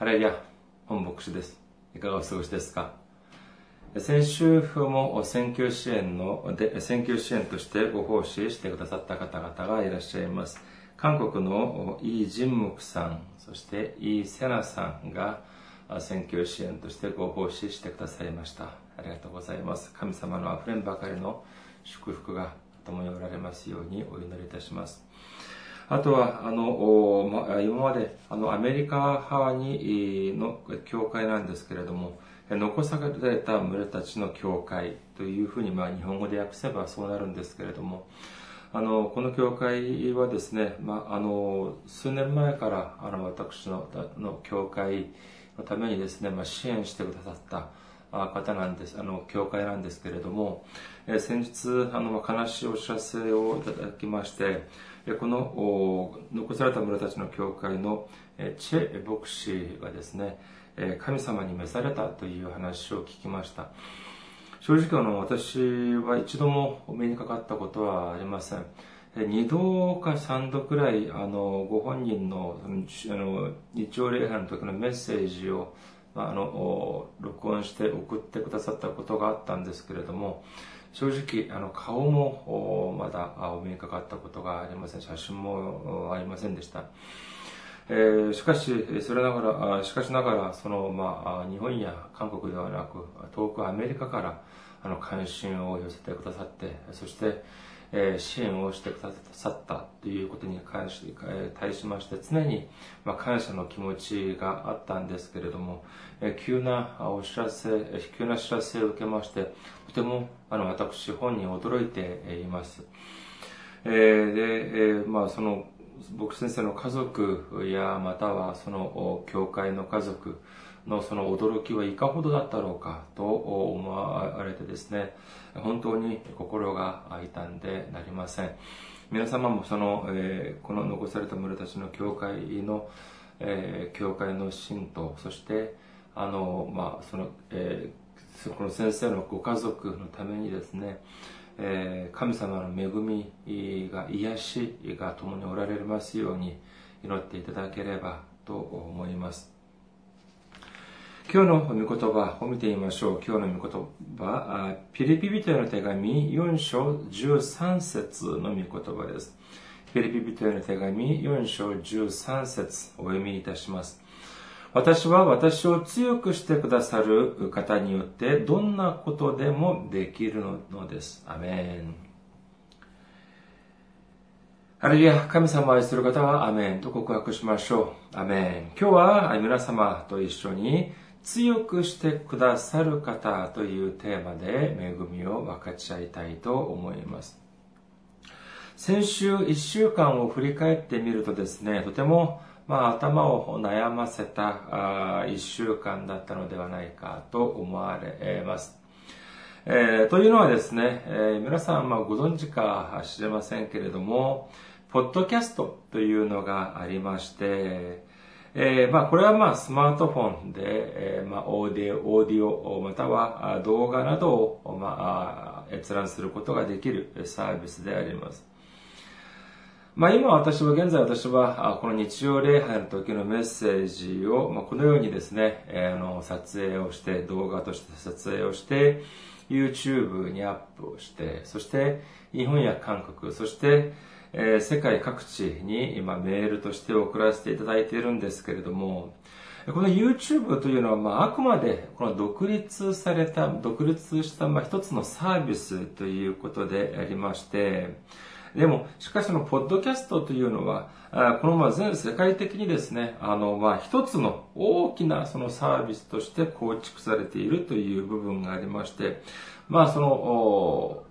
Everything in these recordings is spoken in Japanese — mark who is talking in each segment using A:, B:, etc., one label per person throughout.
A: ハレリア、本牧師です。いかがお過ごしですか？先週も選挙支援ので、選挙支援としてご奉仕してくださった方々がいらっしゃいます。韓国のイ・ジンムクさん、そしてイ・セナさんが選挙支援としてご奉仕してくださいました。ありがとうございます。神様の溢れんばかりの祝福が共におられますようにお祈りいたします。あとは、あの、ま、今まで、あの、アメリカ派に、の教会なんですけれども、残された村たちの教会というふうに、まあ、日本語で訳せばそうなるんですけれども、あの、この教会はですね、まあ、あの、数年前から、あの、私の、の教会のためにですね、まあ、支援してくださった方なんです、あの、教会なんですけれども、え先日、あの、悲しいお知らせをいただきまして、この残された村たちの教会のチェ牧師がですね、神様に召されたという話を聞きました。正直あの私は一度もお目にかかったことはありません。二度か三度くらいあのご本人のあの日曜礼拝の時のメッセージをあの録音して送ってくださったことがあったんですけれども正直あの顔もまだお目にかかったことがありません写真もありませんでした、えー、しかしそれながらしかしながらその、まあ、日本や韓国ではなく遠くアメリカからあの関心を寄せてくださってそしてえ支援をしてくださったということに関し、え対しまして常に、ま感謝の気持ちがあったんですけれども、え急なお知らせ、急な知らせを受けまして、とてもあの私本人驚いています。えー、で、えー、まあその僕先生の家族やまたはその教会の家族のその驚きはいかほどだったろうかと思われてですね本当に心が痛んでなりません。皆様もその、えー、この残された村たちの教会の、えー、教会の信徒そしてあのまあその、えー、この先生のご家族のためにですねえ神様の恵みが癒しが共におられますように祈っていただければと思います。今日の御言葉を見てみましょう。今日の御言葉、ピリピ人への手紙4章13節の御言葉です。ピリピ人への手紙4章13節お読みいたします。私は私を強くしてくださる方によってどんなことでもできるのです。アメン。ハレルヤ、神様を愛する方はアメンと告白しましょう。アメン。今日は皆様と一緒に強くしてくださる方というテーマで恵みを分かち合いたいと思います。先週1週間を振り返ってみるとですね、とてもまあ、頭を悩ませた1週間だったのではないかと思われます。えー、というのはですね、えー、皆さんまあご存知か知れませんけれども、ポッドキャストというのがありまして、えー、まあ、これはまあ、スマートフォンで、えー、まあ、オーディオ、オーディオ、または動画などを、まあ、閲覧することができるサービスであります。まあ、今私は、現在私は、この日曜礼拝の時のメッセージを、まあ、このようにですね、えー、あの、撮影をして、動画として撮影をして、YouTube にアップをして、そして、日本や韓国、そして、えー、世界各地に今メールとして送らせていただいているんですけれども、この YouTube というのは、まあ、あくまでこの独立された、独立した、まあ、一つのサービスということでありまして、でも、しかしその、ポッドキャストというのは、このまあ全世界的にですね、あの、まあ一つの大きなそのサービスとして構築されているという部分がありまして、まあその、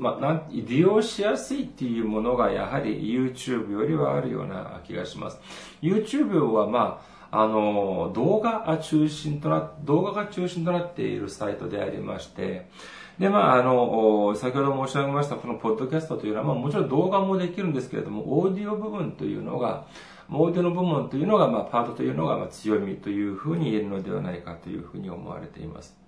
A: まあ、な利用しやすいっていうものがやはり YouTube よりはあるような気がします。YouTube はまあ、あの、動画中心とな、動画が中心となっているサイトでありまして、で、まあ、あの、先ほど申し上げました、このポッドキャストというのは、まあ、もちろん動画もできるんですけれども、オーディオ部分というのが、オーディオの部分というのが、まあ、パートというのが、まあ、強みというふうに言えるのではないかというふうに思われています。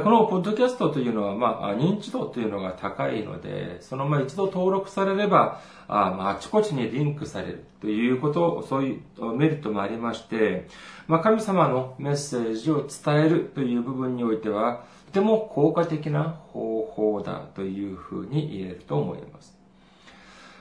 A: このポッドキャストというのは、まあ、認知度というのが高いので、そのまあ一度登録されれば、あまあ、あちこちにリンクされるということ、そういうメリットもありまして、まあ、神様のメッセージを伝えるという部分においては、とても効果的な方法だというふうに言えると思います。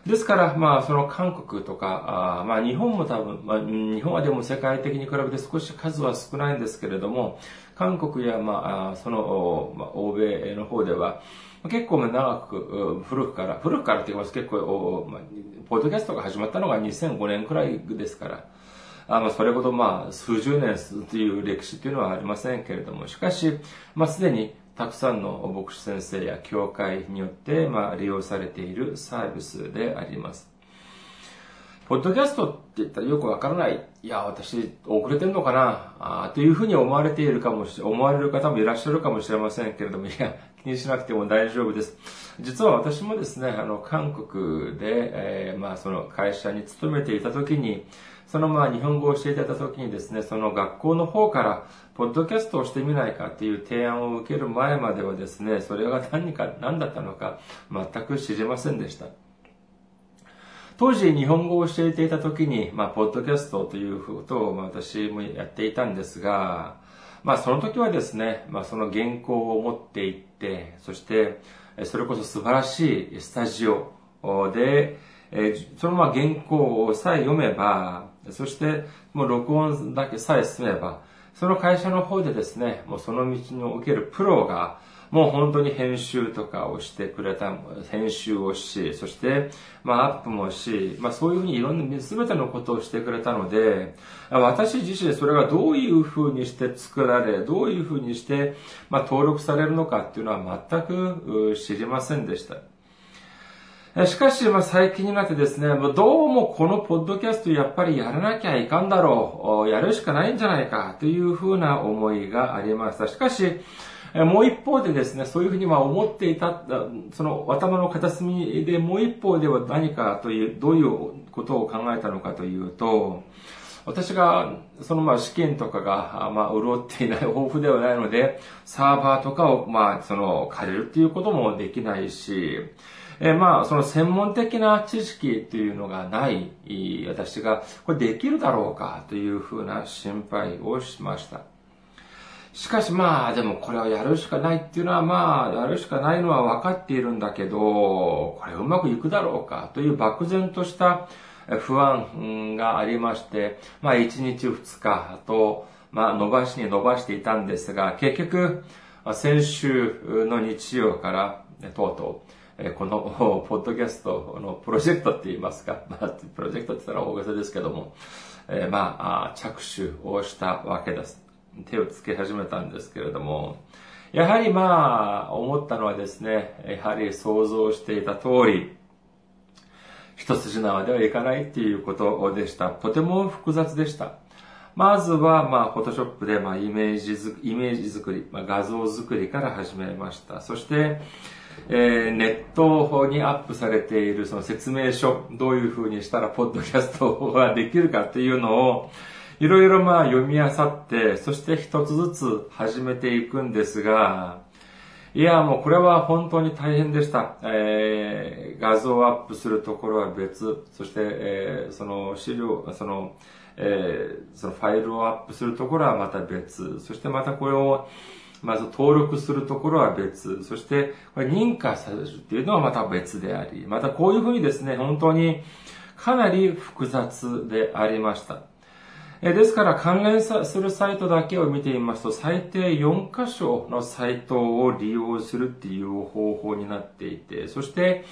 A: ですから、まあ、その韓国とか、あまあ、日本も多分、まあ、日本はでも世界的に比べて少し数は少ないんですけれども、韓国や、まあ、その、まあ、欧米の方では、結構長く、古くから、古くからって言います。結構、まあ、ポッドキャストが始まったのが2005年くらいですから、あまあ、それほどまあ、数十年という歴史というのはありませんけれども、しかし、まあ、すでにたくさんの牧師先生や教会によって、まあ、利用されているサービスであります。ポッドキャストって言ったらよくわからない。いや、私、遅れてんのかなあというふうに思われているかもし、思われる方もいらっしゃるかもしれませんけれども、いや、気にしなくても大丈夫です。実は私もですね、あの、韓国で、えー、まあ、その会社に勤めていた時に、そのまあ日本語を教えていた時にですね、その学校の方から、ポッドキャストをしてみないかっていう提案を受ける前まではですね、それが何か、何だったのか、全く知りませんでした。当時日本語を教えていた時に、まあ、ポッドキャストということを、まあ、私もやっていたんですが、まあ、その時はですね、まあ、その原稿を持っていって、そして、それこそ素晴らしいスタジオで、そのまま原稿をさえ読めば、そして、もう録音だけさえ進めば、その会社の方でですね、もうその道におけるプロが、もう本当に編集とかをしてくれた、編集をし、そして、まあアップもし、まあそういうふうにいろんな全てのことをしてくれたので、私自身それがどういうふうにして作られ、どういうふうにして、まあ登録されるのかっていうのは全く知りませんでした。しかし、まあ、最近になってですね、どうもこのポッドキャストやっぱりやらなきゃいかんだろう、やるしかないんじゃないかというふうな思いがありました。しかし、もう一方でですね、そういうふうにま思っていた、その頭の片隅でもう一方では何かという、どういうことを考えたのかというと、私が、そのまあ試験とかが、まあ潤っていない、豊富ではないので、サーバーとかをまあその借りるっていうこともできないし、えまあ、その専門的な知識というのがない私が、これできるだろうかというふうな心配をしました。しかしまあ、でもこれはやるしかないっていうのはまあ、やるしかないのは分かっているんだけど、これうまくいくだろうかという漠然とした不安がありまして、まあ1日2日と、まあ伸ばしに伸ばしていたんですが、結局、先週の日曜からとうとう、この ポッドキャストのプロジェクトって言いますか、まあ、プロジェクトって言ったら大げさですけども、えー、まあ、着手をしたわけです。手をつけ始めたんですけれども、やはりまあ、思ったのはですね、やはり想像していた通り、一筋縄ではいかないっていうことでした。とても複雑でした。まずは、まあ、フォトショップで、まあ、イメージづ、イメージ作り、まあ、画像作りから始めました。そして、えー、ネットにアップされているその説明書、どういう風にしたらポッドキャストができるかっていうのを、いろいろまあ読み漁って、そして一つずつ始めていくんですが、いや、もうこれは本当に大変でした。えー、画像をアップするところは別、そして、えー、その資料、その、えー、そのファイルをアップするところはまた別、そしてまたこれを、まず登録するところは別、そしてこれ認可されるっていうのはまた別であり、またこういうふうにですね、本当にかなり複雑でありました。えですから関連するサイトだけを見てみますと、最低4箇所のサイトを利用するっていう方法になっていて、そして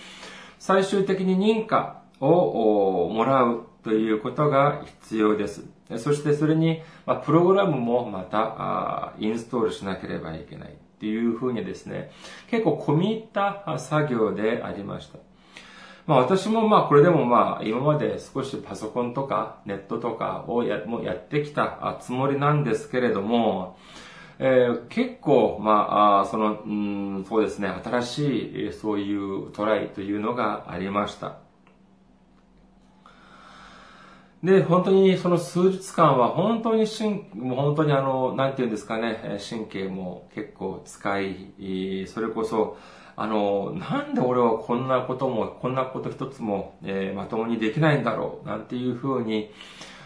A: 最終的に認可をもらうということが必要です。そしてそれに、まプログラムもまたインストールしなければいけないっていうふうにですね、結構込み入った作業でありました。まあ私もまあこれでもまあ今まで少しパソコンとかネットとかをやもやってきたつもりなんですけれども、えー、結構、まあ、その、うん、そうですね、新しい、そういうトライというのがありました。で、本当にその数日間は本当に神、もう本当にあの、なんていうんですかね、神経も結構使い、それこそ、あの、なんで俺はこんなことも、こんなこと一つも、えー、まともにできないんだろう、なんていうふうに、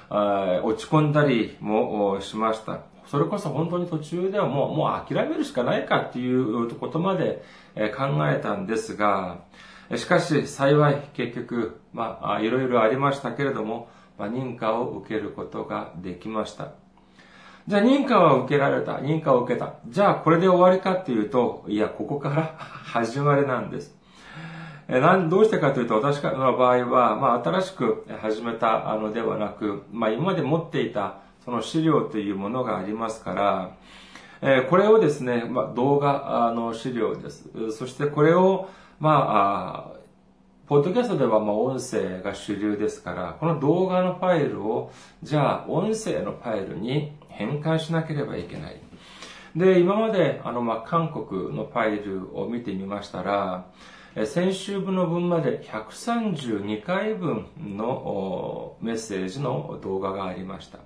A: 落ち込んだりもしました。それこそ本当に途中ではもう、もう諦めるしかないかっていうことまで考えたんですが、しかし幸い結局、まあ、いろいろありましたけれども、まあ、認可を受けることができました。じゃあ認可は受けられた。認可を受けた。じゃあこれで終わりかっていうと、いや、ここから 始まりなんです。えなん、どうしてかというと、私の場合は、まあ、新しく始めたのではなく、まあ、今まで持っていた、その資料というものがありますから、えこれをですね、まあ、動画の資料です。そしてこれを、まあ、ポッドキャストではまあ音声が主流ですから、この動画のファイルを、じゃあ音声のファイルに変換しなければいけない。で、今まであのま韓国のファイルを見てみましたら、先週分の分まで132回分のメッセージの動画がありました。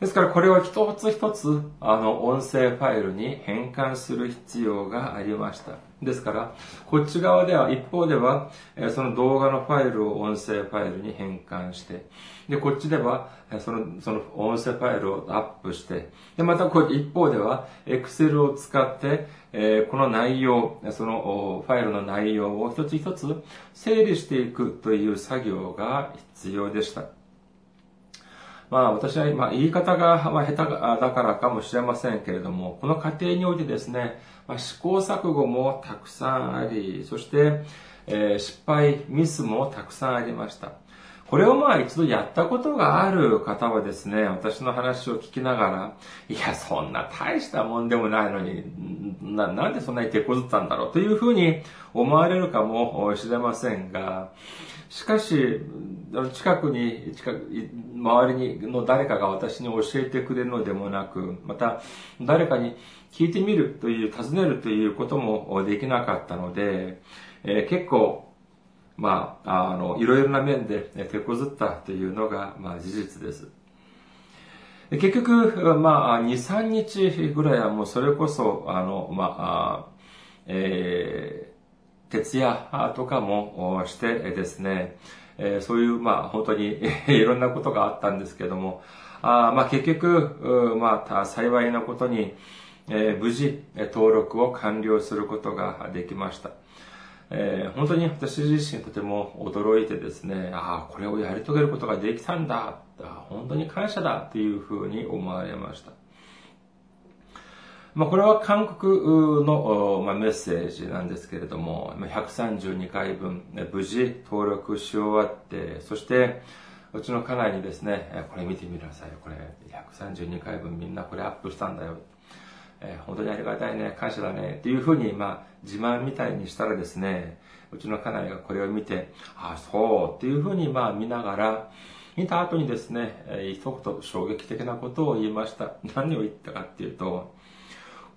A: ですからこれを一つ一つあの音声ファイルに変換する必要がありました。ですから、こっち側では、一方では、その動画のファイルを音声ファイルに変換して、で、こっちでは、その、その音声ファイルをアップして、で、またこ一方では、Excel を使って、えこの内容、そのファイルの内容を一つ一つ整理していくという作業が必要でした。まあ私は今言い方が下手だからかもしれませんけれども、この過程においてですね、まあ、試行錯誤もたくさんあり、そして、えー、失敗、ミスもたくさんありました。これをまあ一度やったことがある方はですね、私の話を聞きながら、いや、そんな大したもんでもないのに、ななんでそんなに手こずったんだろうというふうに思われるかもしれませんが、しかし、近くに、近く、周りにの誰かが私に教えてくれるのでもなく、また誰かに聞いてみるという、尋ねるということもできなかったので、えー、結構、まあ、あの、いろいろな面で手こずったというのが、まあ、事実です。結局、まあ、2、3日ぐらいはもうそれこそ、あの、まあ、えー、徹夜とかもしてですね、え、そういう、まあ、本当に いろんなことがあったんですけども、あまあ、結局、まあ、幸いなことに、えー、無事、登録を完了することができました。えー、本当に私自身とても驚いてですね、ああ、これをやり遂げることができたんだ、本当に感謝だというふうに思われました。まあ、これは韓国の、まあ、メッセージなんですけれども、132回分、無事登録し終わって、そして、うちの家内にですね、これ見てみなさい。これ、132回分みんなこれアップしたんだよ。えー、本当にありがたいね、感謝だね、っていうふうに、まあ、自慢みたいにしたらですね、うちの家内がこれを見て、あ、そう、っていうふうに、まあ、見ながら、見た後にですね、えー、一言衝撃的なことを言いました。何を言ったかっていうと、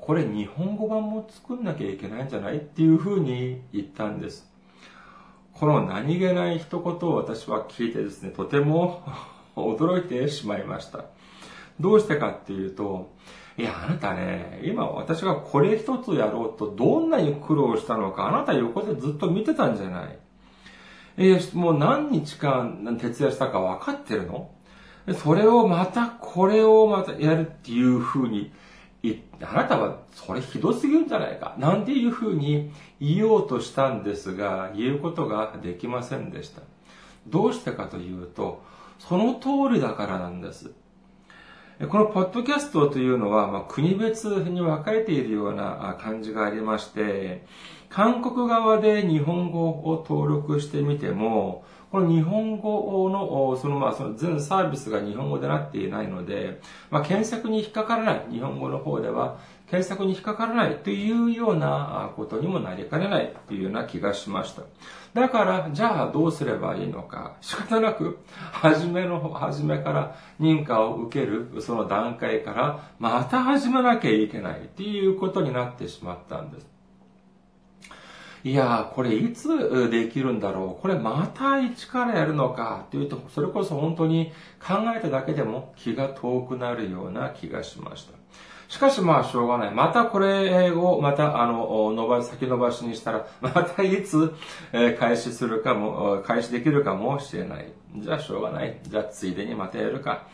A: これ日本語版も作んなきゃいけないんじゃないっていうふうに言ったんです。この何気ない一言を私は聞いてですね、とても 驚いてしまいました。どうしてかっていうと、いや、あなたね、今私がこれ一つやろうとどんなに苦労したのか、あなた横でずっと見てたんじゃないえ、もう何日間徹夜したか分かってるの？それをまた、これをまたやるっていう風に、あなたはそれひどすぎるんじゃないかなんていう風に言おうとしたんですが、言うことができませんでした。どうしてかというと、その通りだからなんです。このポッドキャストというのは、まあ、国別に分かれているような感じがありまして、韓国側で日本語を登録してみても、この日本語の、そのまあ、その全サービスが日本語でなっていないので、まあ、検索に引っかからない、日本語の方では、検索に引っかからないというようなことにもなりかねないというような気がしました。だから、じゃあどうすればいいのか。仕方なく、初めの、初めから認可を受ける、その段階から、また始めなきゃいけないっていうことになってしまったんです。いやー、これいつできるんだろう？これまた一からやるのかっていうと、それこそ本当に考えただけでも気が遠くなるような気がしました。しかしまあしょうがない。またこれを、またあの、伸ば、先延ばしにしたら、またいつ、え開始するかも、開始できるかもしれない。じゃあしょうがない。じゃあついでにまたやるか。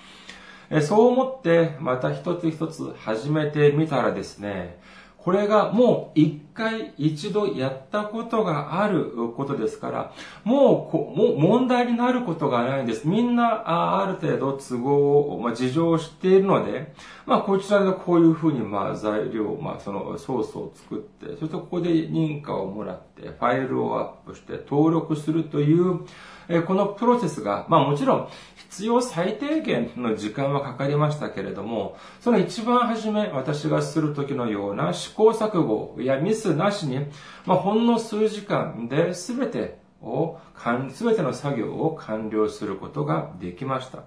A: えそう思って、また一つ一つ始めてみたらですね、これがもう一回一度やったことがあることですから、もうこもう問題になることがないんです。みんなある程度都合を、まあ、事情を知っているので、まあこちらでこういうふうにまあ材料、まあそのソースを作って、そしてここで認可をもらって、ファイルをアップして登録するという、えこのプロセスが、まあもちろん必要最低限の時間はかかりましたけれども、その一番初め私がする時のような試行錯誤やミスなしに、まあほんの数時間で全てを、全ての作業を完了することができました。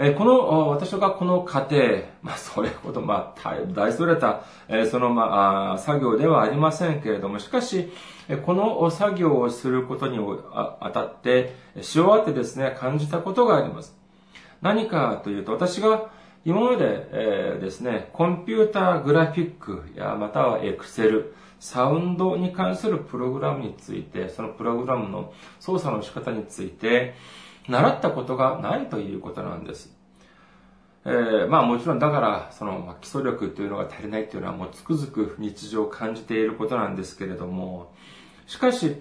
A: えこの、私がこの過程、まあ、それほど、まあ、大それた、えその、まあ、作業ではありませんけれども、しかし、この作業をすることにあたって、し終わってですね、感じたことがあります。何かというと、私が今まで、え、ですね、コンピューターグラフィックやまたはエクセル、サウンドに関するプログラムについて、そのプログラムの操作の仕方について、習ったことがないということなんです。えー、まあもちろんだから、その、基礎力というのが足りないっていうのはもうつくづく日常を感じていることなんですけれども、しかし、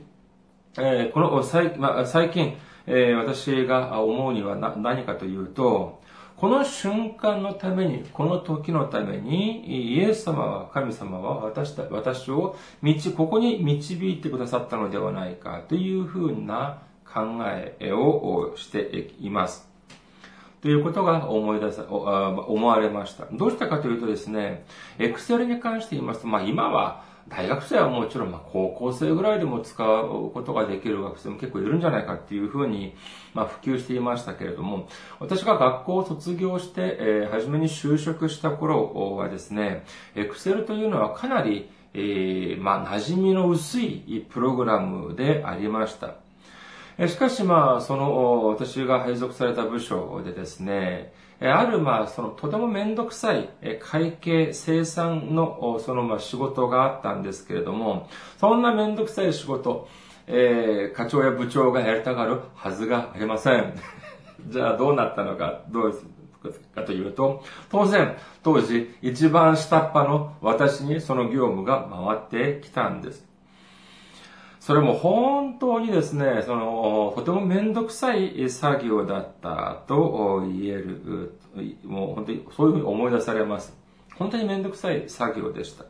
A: えー、この最,、まあ、最近、えー、私が思うには何かというと、この瞬間のために、この時のために、イエス様は、神様は私た私を道、ここに導いてくださったのではないかというふうな考えをしています。ということが思い出さ、思われました。どうしたかというとですね、エクセルに関して言いますと、まあ今は大学生はもちろん、まあ、高校生ぐらいでも使うことができる学生も結構いるんじゃないかっていうふうに、まあ、普及していましたけれども、私が学校を卒業して、えー、初めに就職した頃はですね、エクセルというのはかなり、えー、まあ、馴染みの薄いプログラムでありました。しかしまあ、その、私が配属された部署でですね、ある、まあ、その、とてもめんどくさい、会計、生産の、その、まあ、仕事があったんですけれども、そんなめんどくさい仕事、えー、課長や部長がやりたがるはずがありません。じゃあ、どうなったのか、どうかというと、当然、当時、一番下っ端の私にその業務が回ってきたんです。それも本当にですね、その、とてもめんどくさい作業だったと言える、もう本当にそういうふうに思い出されます。本当にめんどくさい作業でした。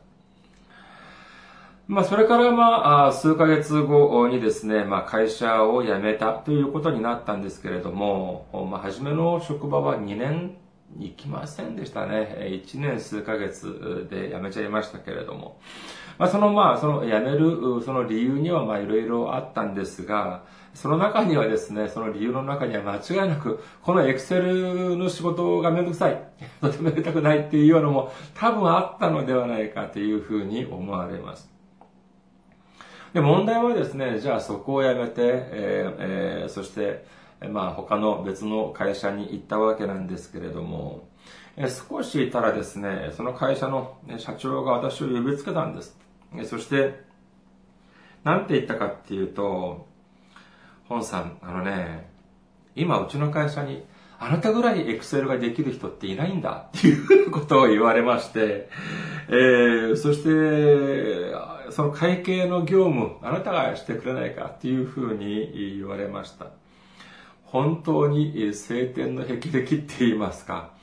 A: まあ、それからまあ、数ヶ月後にですね、まあ、会社を辞めたということになったんですけれども、まあ、初めの職場は2年行きませんでしたね。1年数ヶ月で辞めちゃいましたけれども。まあ、そのまあ、その辞める、その理由にはまあいろいろあったんですが、その中にはですね、その理由の中には間違いなく、このエクセルの仕事がめんどくさい、とてもやりたくないっていうようなのも多分あったのではないかというふうに思われます。で、問題はですね、じゃあそこを辞めて、えーえー、そして、まあ他の別の会社に行ったわけなんですけれども、え少しいたらですね、その会社の社長が私を呼びつけたんです。そして、なんて言ったかっていうと、本さん、あのね、今うちの会社にあなたぐらいエクセルができる人っていないんだっていうことを言われまして、えー、そして、その会計の業務、あなたがしてくれないかっていうふうに言われました。本当に晴天の霹靂って言いますか。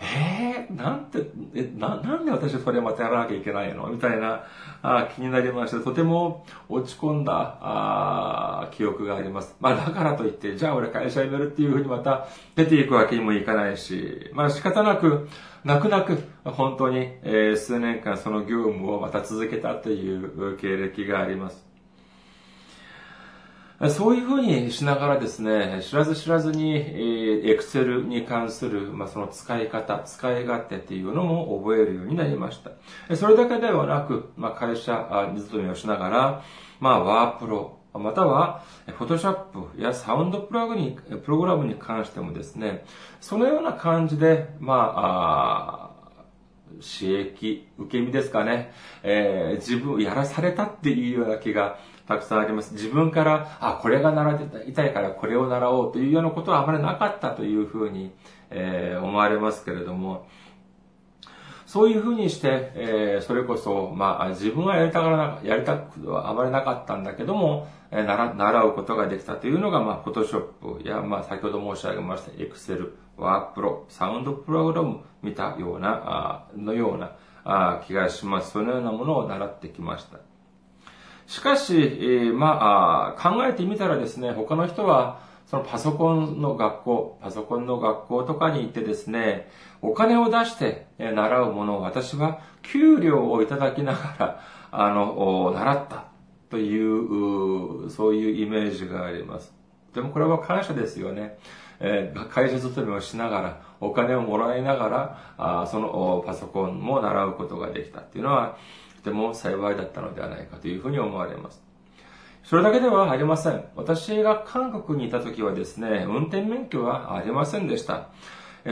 A: えー、なんて、え、な、なんで私それまたやらなきゃいけないの？みたいなあ気になりまして、とても落ち込んだあ記憶があります。まあだからといって、じゃあ俺会社辞めるっていうふうにまた出ていくわけにもいかないし、まあ仕方なく、泣く泣く、本当に、えー、数年間その業務をまた続けたという経歴があります。そういうふうにしながらですね、知らず知らずに、エクセルに関する、まあ、その使い方、使い勝手っていうのも覚えるようになりました。それだけではなく、まあ、会社に勤めをしながら、まあ、ワープロ、または、フォトショップやサウンドプログにプログラムに関してもですね、そのような感じで、まあ、あ刺激、受け身ですかね、えー、自分を、やらされたっていうような気がたくさんあります。自分から、あ、これが習っていたいからこれを習おうというようなことはあまりなかったというふうに、えー、思われますけれども、そういうふうにして、えー、それこそ、まあ、自分はやりたがらな、やりたくはあまりなかったんだけども、えー、習習うことができたというのが、まあ、フォトショップや、まあ、先ほど申し上げました、エクセル、ワープロ、サウンドプログラム見たような、あのようなあ気がします。そのようなものを習ってきました。しかし、えー、まあ、考えてみたらですね、他の人は、そのパソコンの学校、パソコンの学校とかに行ってですね、お金を出して習うものを私は給料をいただきながら、あの、習ったという、そういうイメージがあります。でもこれは感謝ですよね。えー、会社勤めをしながら、お金をもらいながら、あそのパソコンも習うことができたっていうのは、とても幸いだったのではないかというふうに思われます。それだけではありません。私が韓国にいた時はですね、運転免許はありませんでした。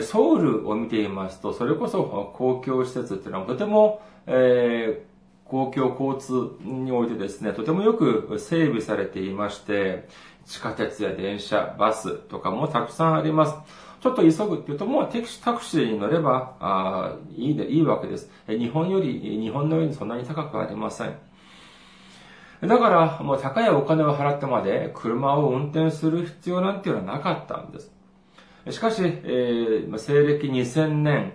A: ソウルを見ていますと、それこそ公共施設っていうのはとても、えー、公共交通においてですね、とてもよく整備されていまして、地下鉄や電車、バスとかもたくさんあります。ちょっと急ぐっていうと、もうテクシタクシーに乗れば、あいいで、いいわけです。日本より、日本のようにそんなに高くありません。だから、もう高いお金を払ってまで車を運転する必要なんていうのはなかったんです。しかし、えー、西暦2000年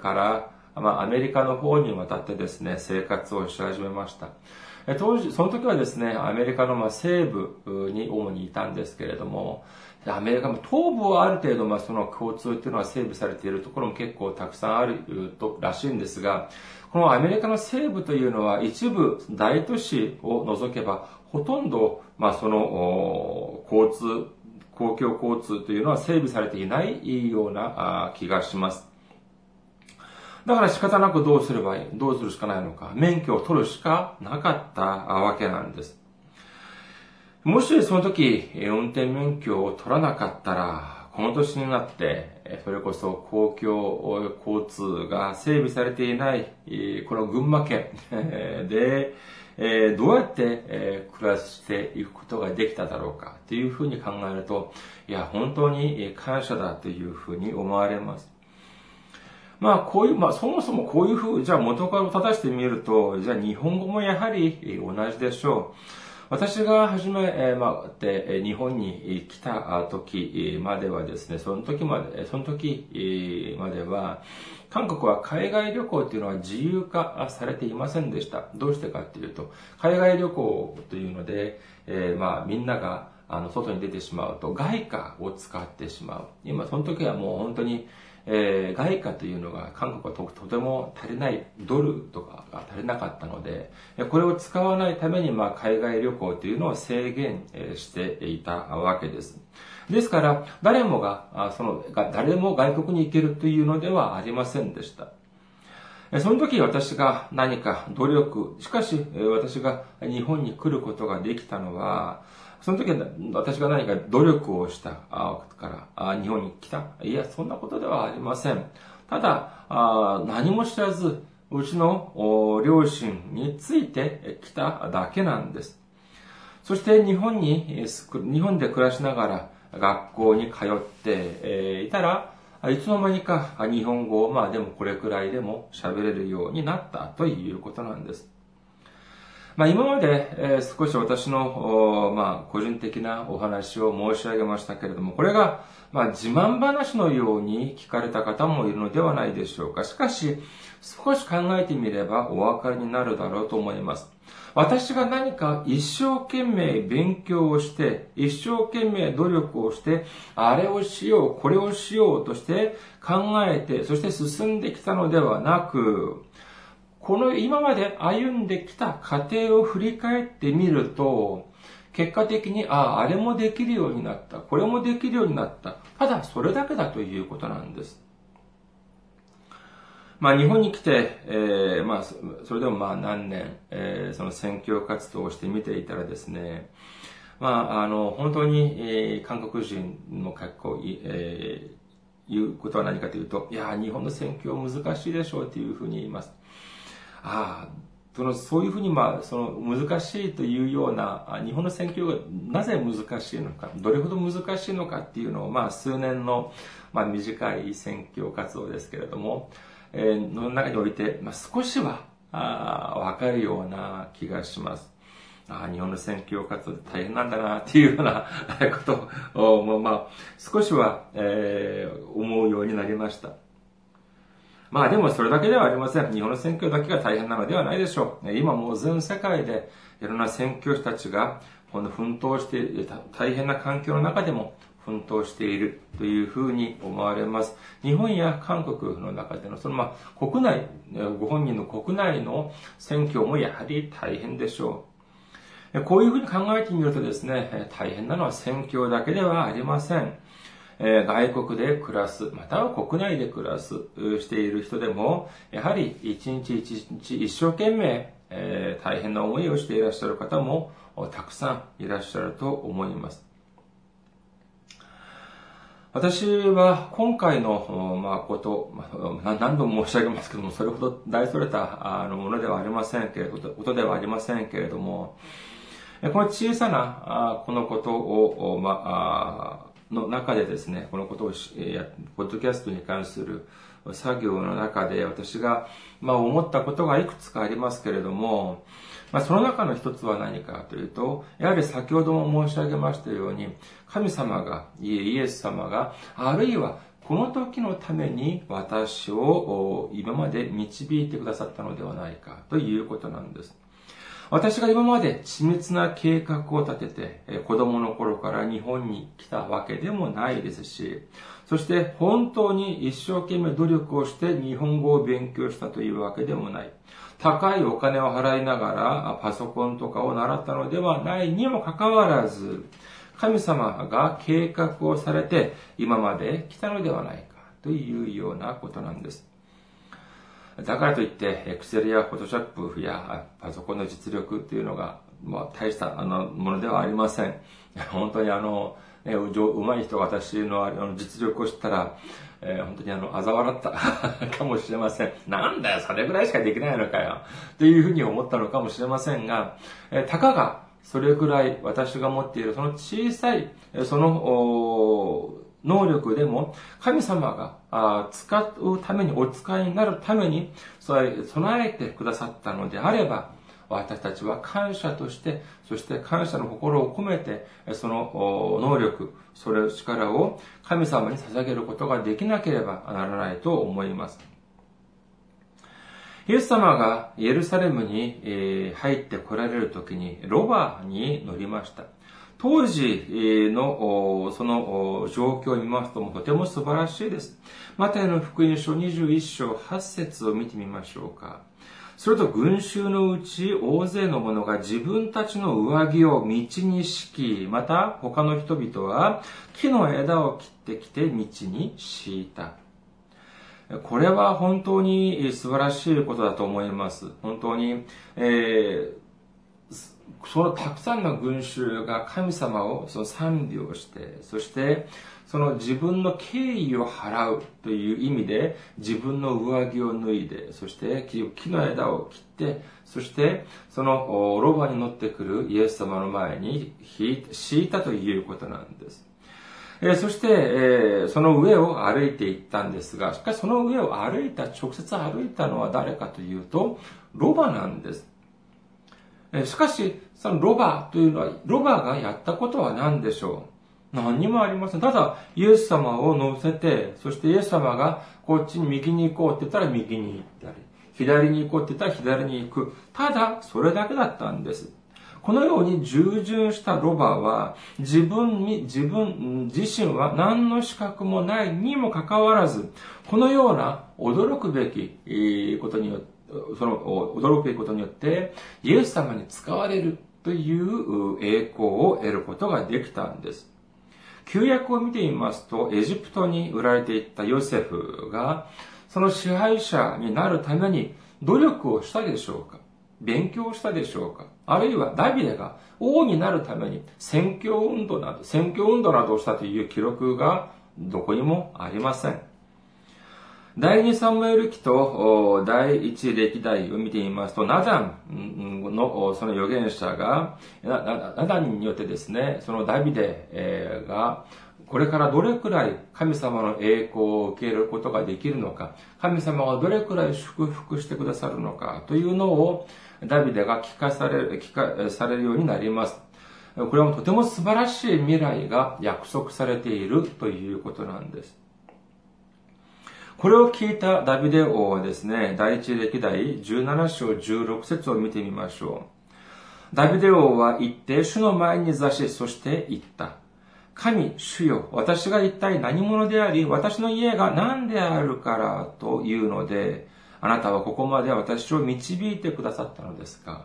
A: から、まあ、アメリカの方に渡ってですね、生活をし始めました。当時、その時はですね、アメリカのまあ西部に主にいたんですけれども、アメリカも東部はある程度、まあ、その交通っていうのは整備されているところも結構たくさんあるとらしいんですが、このアメリカの西部というのは一部大都市を除けば、ほとんど、まあ、その交通、公共交通というのは整備されていないような気がします。だから仕方なくどうすればいい、どうするしかないのか、免許を取るしかなかったわけなんです。もしその時、運転免許を取らなかったら、この年になって、それこそ公共交通が整備されていない、この群馬県で、どうやって暮らしていくことができただろうかというふうに考えると、いや、本当に感謝だというふうに思われます。まあ、こういう、まあ、そもそもこういうふう、じゃあ元から正してみると、じゃあ日本語もやはり同じでしょう。私が初め、えー、まあ、で、日本に来た時まではですね、その時まで、その時までは、韓国は海外旅行っていうのは自由化されていませんでした。どうしてかっていうと、海外旅行というので、えー、まあ、みんなが、あの、外に出てしまうと、外貨を使ってしまう。今、その時はもう本当に、えー、外貨というのが韓国はとても足りない、ドルとかが足りなかったので、これを使わないために、まあ、海外旅行というのを制限していたわけです。ですから、誰もが、その、誰も外国に行けるというのではありませんでした。その時私が何か努力、しかし私が日本に来ることができたのは、その時は私が何か努力をしたから日本に来たいや、そんなことではありません。ただ、何も知らず、うちの両親について来ただけなんです。そして日本に、日本で暮らしながら学校に通っていたら、いつの間にか日本語をまあでもこれくらいでも喋れるようになったということなんです。まあ、今まで、えー、少し私の、まあ、個人的なお話を申し上げましたけれども、これが、まあ、自慢話のように聞かれた方もいるのではないでしょうか。しかし、少し考えてみればお分かりになるだろうと思います。私が何か一生懸命勉強をして、一生懸命努力をして、あれをしよう、これをしようとして考えて、そして進んできたのではなく、この今まで歩んできた過程を振り返ってみると、結果的に、ああ、あれもできるようになった。これもできるようになった。ただ、それだけだということなんです。まあ、日本に来て、えー、まあ、それでもまあ何年、えー、その選挙活動をしてみていたらですね、まあ、あの、本当に、えー、韓国人の格好、えー、言うことは何かというと、いや、日本の選挙難しいでしょうというふうに言います。ああ、その、そういうふうに、まあ、その、難しいというような、日本の選挙がなぜ難しいのか、どれほど難しいのかっていうのを、まあ、数年の、まあ、短い選挙活動ですけれども、えー、の中において、まあ、少しは、あわかるような気がします。あ日本の選挙活動大変なんだなっていうような ことを、まあ、少しは、えー、思うようになりました。まあでもそれだけではありません。日本の選挙だけが大変なのではないでしょう。今もう全世界でいろんな選挙師たちがこの奮闘して大変な環境の中でも奮闘しているというふうに思われます。日本や韓国の中での、そのまあ国内、ご本人の国内の選挙もやはり大変でしょう。こういうふうに考えてみるとですね、大変なのは選挙だけではありません。え外国で暮らす、または国内で暮らす、している人でも、やはり一日一日一生懸命え、大変な思いをしていらっしゃる方もたくさんいらっしゃると思います。私は今回の、まあ、こと、ま、何度も申し上げますけども、それほど大それたあのものではありませんけれど、ことではありませんけれども、この小さなこのことを、まあ、の中でですね、このことを、ポッドキャストに関する作業の中で私が、まあ、思ったことがいくつかありますけれども、まあ、その中の一つは何かというと、やはり先ほども申し上げましたように、神様が、イエス様が、あるいはこの時のために私を今まで導いてくださったのではないかということなんです。私が今まで緻密な計画を立てて、子供の頃から日本に来たわけでもないですし、そして本当に一生懸命努力をして日本語を勉強したというわけでもない。高いお金を払いながらパソコンとかを習ったのではないにもかかわらず、神様が計画をされて今まで来たのではないかというようなことなんです。だからといって、エクセルやフォトショップやパソコンの実力っていうのが、まあ、大したあのものではありません。本当にあの、ね、うまい人が私のあの実力を知ったら、えー、本当にあの、嘲笑った かもしれません。なんだよ、それぐらいしかできないのかよ。というふうに思ったのかもしれませんが、えー、たかがそれぐらい私が持っているその小さい、その、能力でも、神様が使うために、お使いになるために、備えてくださったのであれば、私たちは感謝として、そして感謝の心を込めて、その能力、それ力を神様に捧げることができなければならないと思います。イエス様がエルサレムに入って来られる時にロバに乗りました。当時のその状況を見ますともとても素晴らしいです。マタイの福音書21章8節を見てみましょうか。それと群衆のうち大勢の者が自分たちの上着を道に敷き、また他の人々は木の枝を切ってきて道に敷いた。これは本当に素晴らしいことだと思います。本当に、えー、そのたくさんの群衆が神様をその賛美をして、そしてその自分の敬意を払うという意味で自分の上着を脱いで、そして木の枝を切って、そしてそのロバに乗ってくるイエス様の前に敷いたということなんです。えそして、えその上を歩いていったんですが、しかしその上を歩いた、直接歩いたのは誰かというと、ロバなんです。しかし、そのロバというのは、ロバがやったことは何でしょう？何にもありません。ただ、イエス様を乗せて、そしてイエス様がこっちに右に行こうって言ったら右に行ったり、左に行こうって言ったら左に行く。ただ、それだけだったんです。このように従順したロバは自分に、自分自身は何の資格もないにもかかわらず、このような驚くべきことによって、その驚くべきことによって、イエス様に使われる。という栄光を得ることができたんです。旧約を見てみますと、エジプトに売られていったヨセフが、その支配者になるために努力をしたでしょうか？勉強したでしょうか？あるいはダビデが王になるために選挙運動など、選挙運動などをしたという記録がどこにもありません。第二サムエル記と第一歴代を見てみますと、ナダンのその預言者が、ナダンによってですね、そのダビデが、これからどれくらい神様の栄光を受けることができるのか、神様がどれくらい祝福してくださるのかというのをダビデが聞かされる、聞かされるようになります。これもとても素晴らしい未来が約束されているということなんです。これを聞いたダビデ王はですね、第一歴代17章16節を見てみましょう。ダビデ王は言って、主の前に座し、そして言った。神、主よ、私が一体何者であり、私の家が何であるからというので、あなたはここまで私を導いてくださったのですか？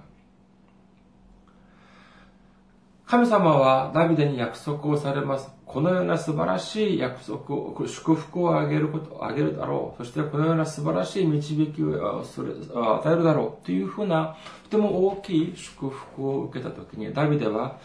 A: 神様はダビデに約束をされます。このような素晴らしい約束を、祝福をあげること、あげるだろう。そしてこのような素晴らしい導きをそれ与えるだろう。というふうな、とても大きい祝福を受けたときに、ダビデは、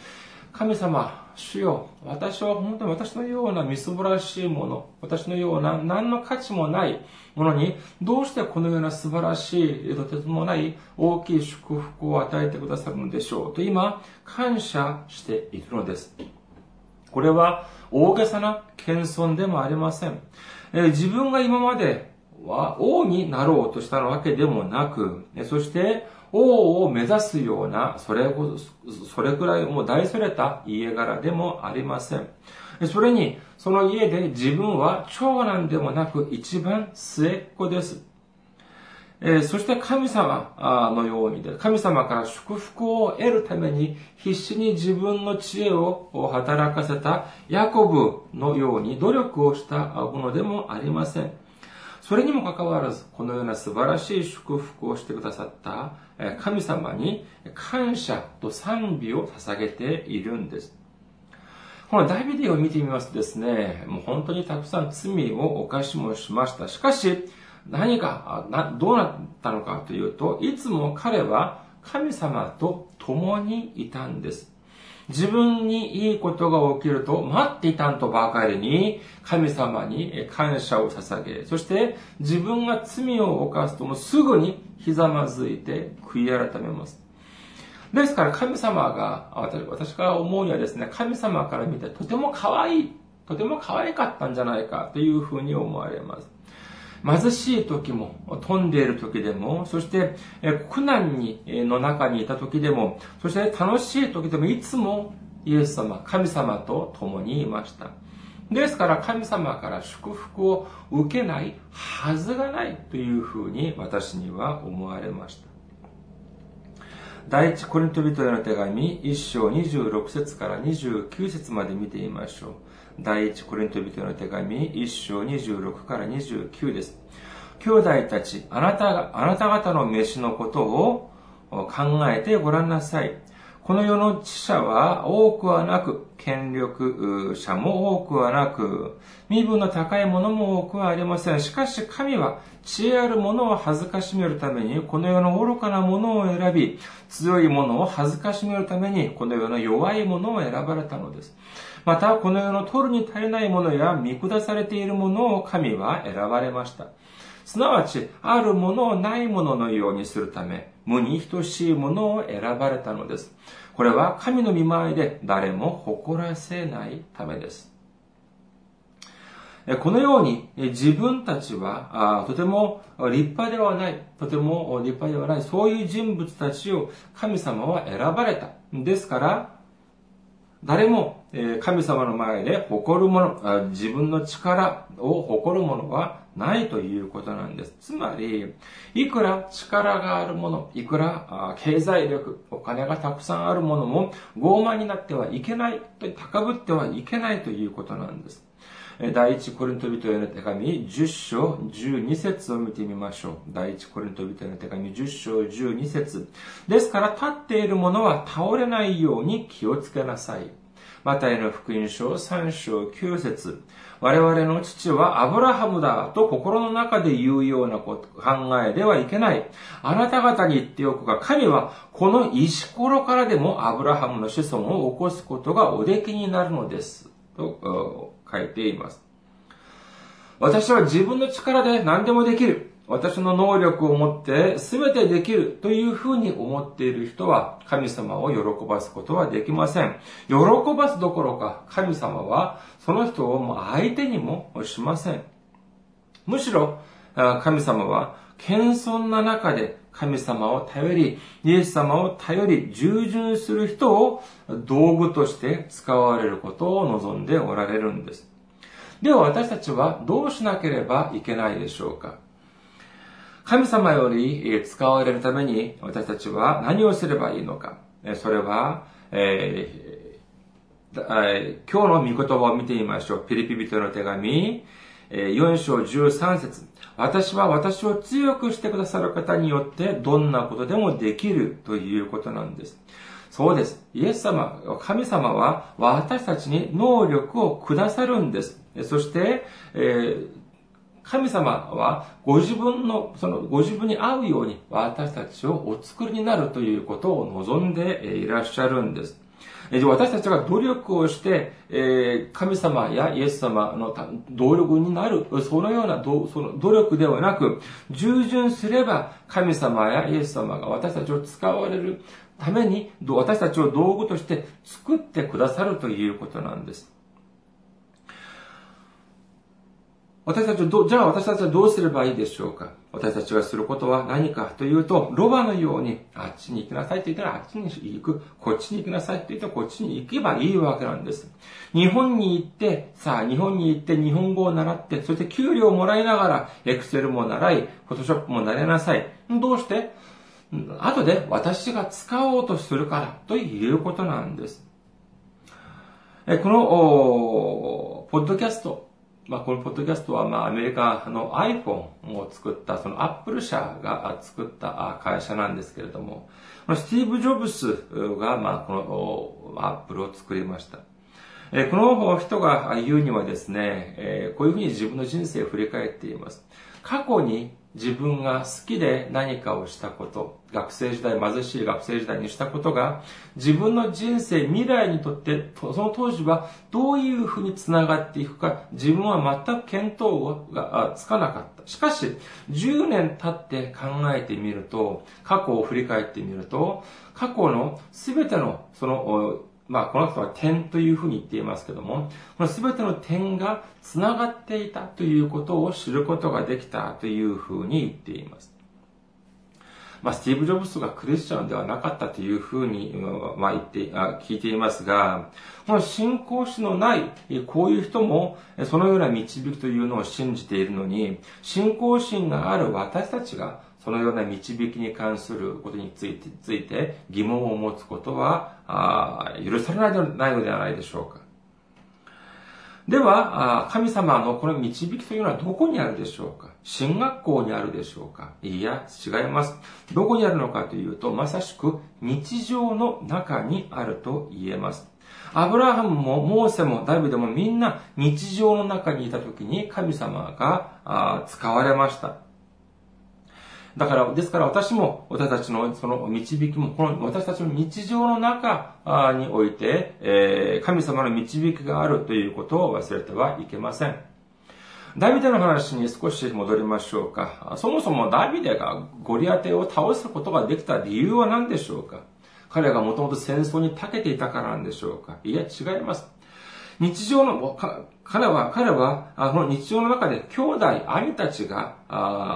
A: 神様、主よ、私は本当に私のようなみすぼらしいもの、私のような何の価値もないものに、どうしてこのような素晴らしい、とてつもない大きい祝福を与えてくださるのでしょう。と今、感謝しているのです。これは大げさな謙遜でもありません。え自分が今までは王になろうとしたわけでもなく、そして王を目指すような、それこそれくらいもう大それた家柄でもありません。それに、その家で自分は長男でもなく一番末っ子です。えそして神様のようにで、神様から祝福を得るために必死に自分の知恵を働かせたヤコブのように努力をしたものでもありません。それにもかかわらず、このような素晴らしい祝福をしてくださった神様に感謝と賛美を捧げているんです。このダビデを見てみますとですね、もう本当にたくさん罪を犯しもしました。しかし、何か、どうなったのかというと、いつも彼は神様と共にいたんです。自分にいいことが起きると待っていたんとばかりに神様に感謝を捧げ、そして自分が罪を犯すともすぐにひざまずいて悔い改めます。ですから神様が、私から思うにはですね、神様から見てとても可愛い、とても可愛かったんじゃないかというふうに思われます。貧しい時も、飛んでいる時でも、そして、苦難に、の中にいた時でも、そして楽しい時でも、いつもイエス様、神様と共にいました。ですから神様から祝福を受けないはずがないというふうに私には思われました。第一コリント人への手紙1章26節から29節まで見てみましょう。第一コリント人への手紙1章26から29です。兄弟たち、あなたが、あなた方の飯のことを考えてごらんなさい。この世の知者は多くはなく、権力者も多くはなく、身分の高いものも多くはありません。しかし神は知恵あるものを恥ずかしめるために、この世の愚かなものを選び、強いものを恥ずかしめるために、この世の弱いものを選ばれたのです。また、この世の取るに足りないものや見下されているものを神は選ばれました。すなわち、あるものをないもののようにするため、無に等しいものを選ばれたのです。これは神の見舞いで誰も誇らせないためです。このように自分たちはとても立派ではない、とても立派ではない、そういう人物たちを神様は選ばれた。ですから、誰も神様の前で誇るもの、自分の力を誇るものはないということなんです。つまり、いくら力があるもの、いくら経済力、お金がたくさんあるものも傲慢になってはいけない、高ぶってはいけないということなんです。第一コリント人への手紙10章12節を見てみましょう。第一コリント人への手紙10章12節ですから立っている者は倒れないように気をつけなさい。マタイの福音書3章9節我々の父はアブラハムだと心の中で言うようなこと考えではいけない。あなた方に言っておくが、神はこの石ころからでもアブラハムの子孫を起こすことがおできになるのです。と書いています。私は自分の力で何でもできる。私の能力を持って全てできるというふうに思っている人は神様を喜ばすことはできません。喜ばすどころか神様はその人をも相手にもしません。むしろ神様は謙遜な中で神様を頼り、イエス様を頼り、従順する人を道具として使われることを望んでおられるんです。では私たちはどうしなければいけないでしょうか神様より使われるために私たちは何をすればいいのか。それは、えー、今日の御言葉を見てみましょう。ピリピ人の手紙、4章13節私は私を強くしてくださる方によってどんなことでもできるということなんです。そうです。イエス様、神様は私たちに能力をくださるんです。そして、えー、神様はご自分の、そのご自分に合うように私たちをお作りになるということを望んでいらっしゃるんです。私たちが努力をして、神様やイエス様の動力になる、そのようなその努力ではなく、従順すれば神様やイエス様が私たちを使われるために、私たちを道具として作ってくださるということなんです。私たちはど、じゃあ私たちはどうすればいいでしょうか？私たちがすることは何かというと、ロバのように、あっちに行きなさいと言ったらあっちに行く。こっちに行きなさいと言ったらこっちに行けばいいわけなんです。日本に行って、さあ、日本に行って日本語を習って、そして給料をもらいながら、エクセルも習い、フォトショップも習いなさい。どうして？後で私が使おうとするからということなんです。この、ポッドキャスト、まあ、このポッドキャストは、まあ、アメリカの iPhone を作った、その Apple 社が作った会社なんですけれども、スティーブ・ジョブスが、まあ、この Apple を作りました。この人が言うにはですね、こういうふうに自分の人生を振り返っています。過去に自分が好きで何かをしたこと、学生時代、貧しい学生時代にしたことが、自分の人生、未来にとって、その当時はどういうふうに繋がっていくか、自分は全く見当がつかなかった。しかし、10年経って考えてみると、過去を振り返ってみると、過去の全てのそのまあ、この人は点というふうに言っていますけども、この全ての点が繋がっていたということを知ることができたというふうに言っています。まあ、スティーブ・ジョブスがクリスチャンではなかったというふうに、まあ、言ってあ、聞いていますが、この信仰心のない、こういう人も、そのような導きというのを信じているのに、信仰心がある私たちが、そのような導きに関することについてついて疑問を持つことは許されないのではないでしょうか。では、神様のこの導きというのはどこにあるでしょうか進学校にあるでしょうかいや、違います。どこにあるのかというと、まさしく日常の中にあると言えます。アブラハムもモーセもダビデもみんな日常の中にいた時に神様が使われました。だから、ですから私も、私たちのその導きも、この私たちの日常の中において、えー、神様の導きがあるということを忘れてはいけません。ダビデの話に少し戻りましょうか。そもそもダビデがゴリアテを倒すことができた理由は何でしょうか彼がもともと戦争に長けていたからなんでしょうかいや、違います。日常の、彼は、彼は、この日常の中で兄弟、兄たちが、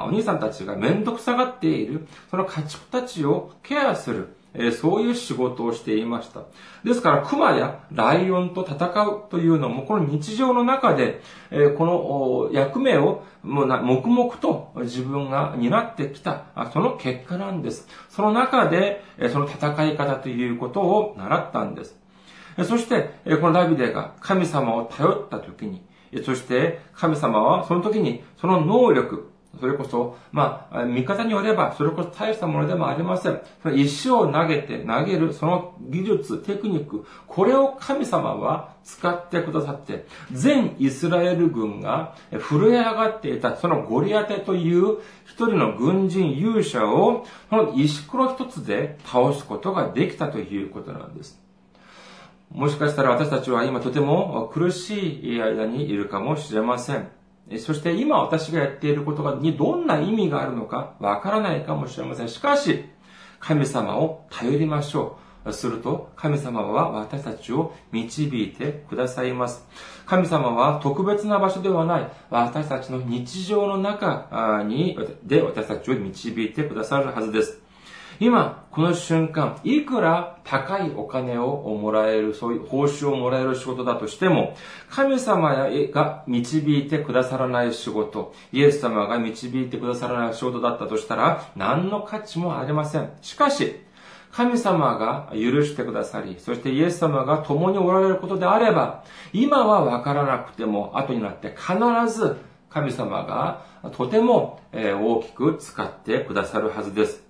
A: お兄さんたちが面倒くさがっている、その家畜たちをケアする、そういう仕事をしていました。ですから、熊やライオンと戦うというのも、この日常の中で、この役目を黙々と自分が担ってきた、その結果なんです。その中で、その戦い方ということを習ったんです。そして、このダビデが神様を頼った時に、そして神様はその時にその能力、それこそ、まあ、見方によれば、それこそ大したものでもありません。その石を投げて、投げる、その技術、テクニック、これを神様は使ってくださって、全イスラエル軍が震え上がっていた、そのゴリアテという一人の軍人勇者を、その石ころ一つで倒すことができたということなんです。もしかしたら私たちは今とても苦しい間にいるかもしれません。そして今私がやっていることにどんな意味があるのかわからないかもしれません。しかし、神様を頼りましょう。すると、神様は私たちを導いてくださいます。神様は特別な場所ではない、私たちの日常の中に、で私たちを導いてくださるはずです。今、この瞬間、いくら高いお金をもらえる、そういう報酬をもらえる仕事だとしても、神様が導いてくださらない仕事、イエス様が導いてくださらない仕事だったとしたら、何の価値もありません。しかし、神様が許してくださり、そしてイエス様が共におられることであれば、今はわからなくても、後になって必ず神様がとても大きく使ってくださるはずです。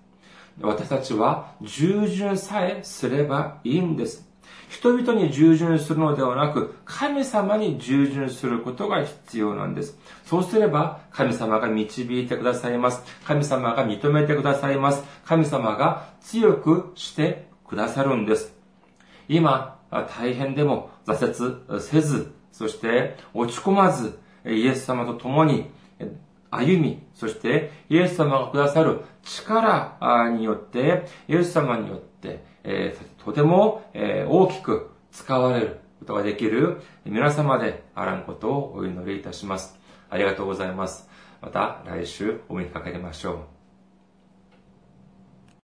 A: 私たちは従順さえすればいいんです。人々に従順するのではなく、神様に従順することが必要なんです。そうすれば、神様が導いてくださいます。神様が認めてくださいます。神様が強くしてくださるんです。今、大変でも挫折せず、そして落ち込まず、イエス様と共に歩み、そしてイエス様がくださる力によって、イエス様によって、えー、とても、えー、大きく使われることができる皆様であらんことをお祈りいたします。ありがとうございます。また来週お目にかかりましょう。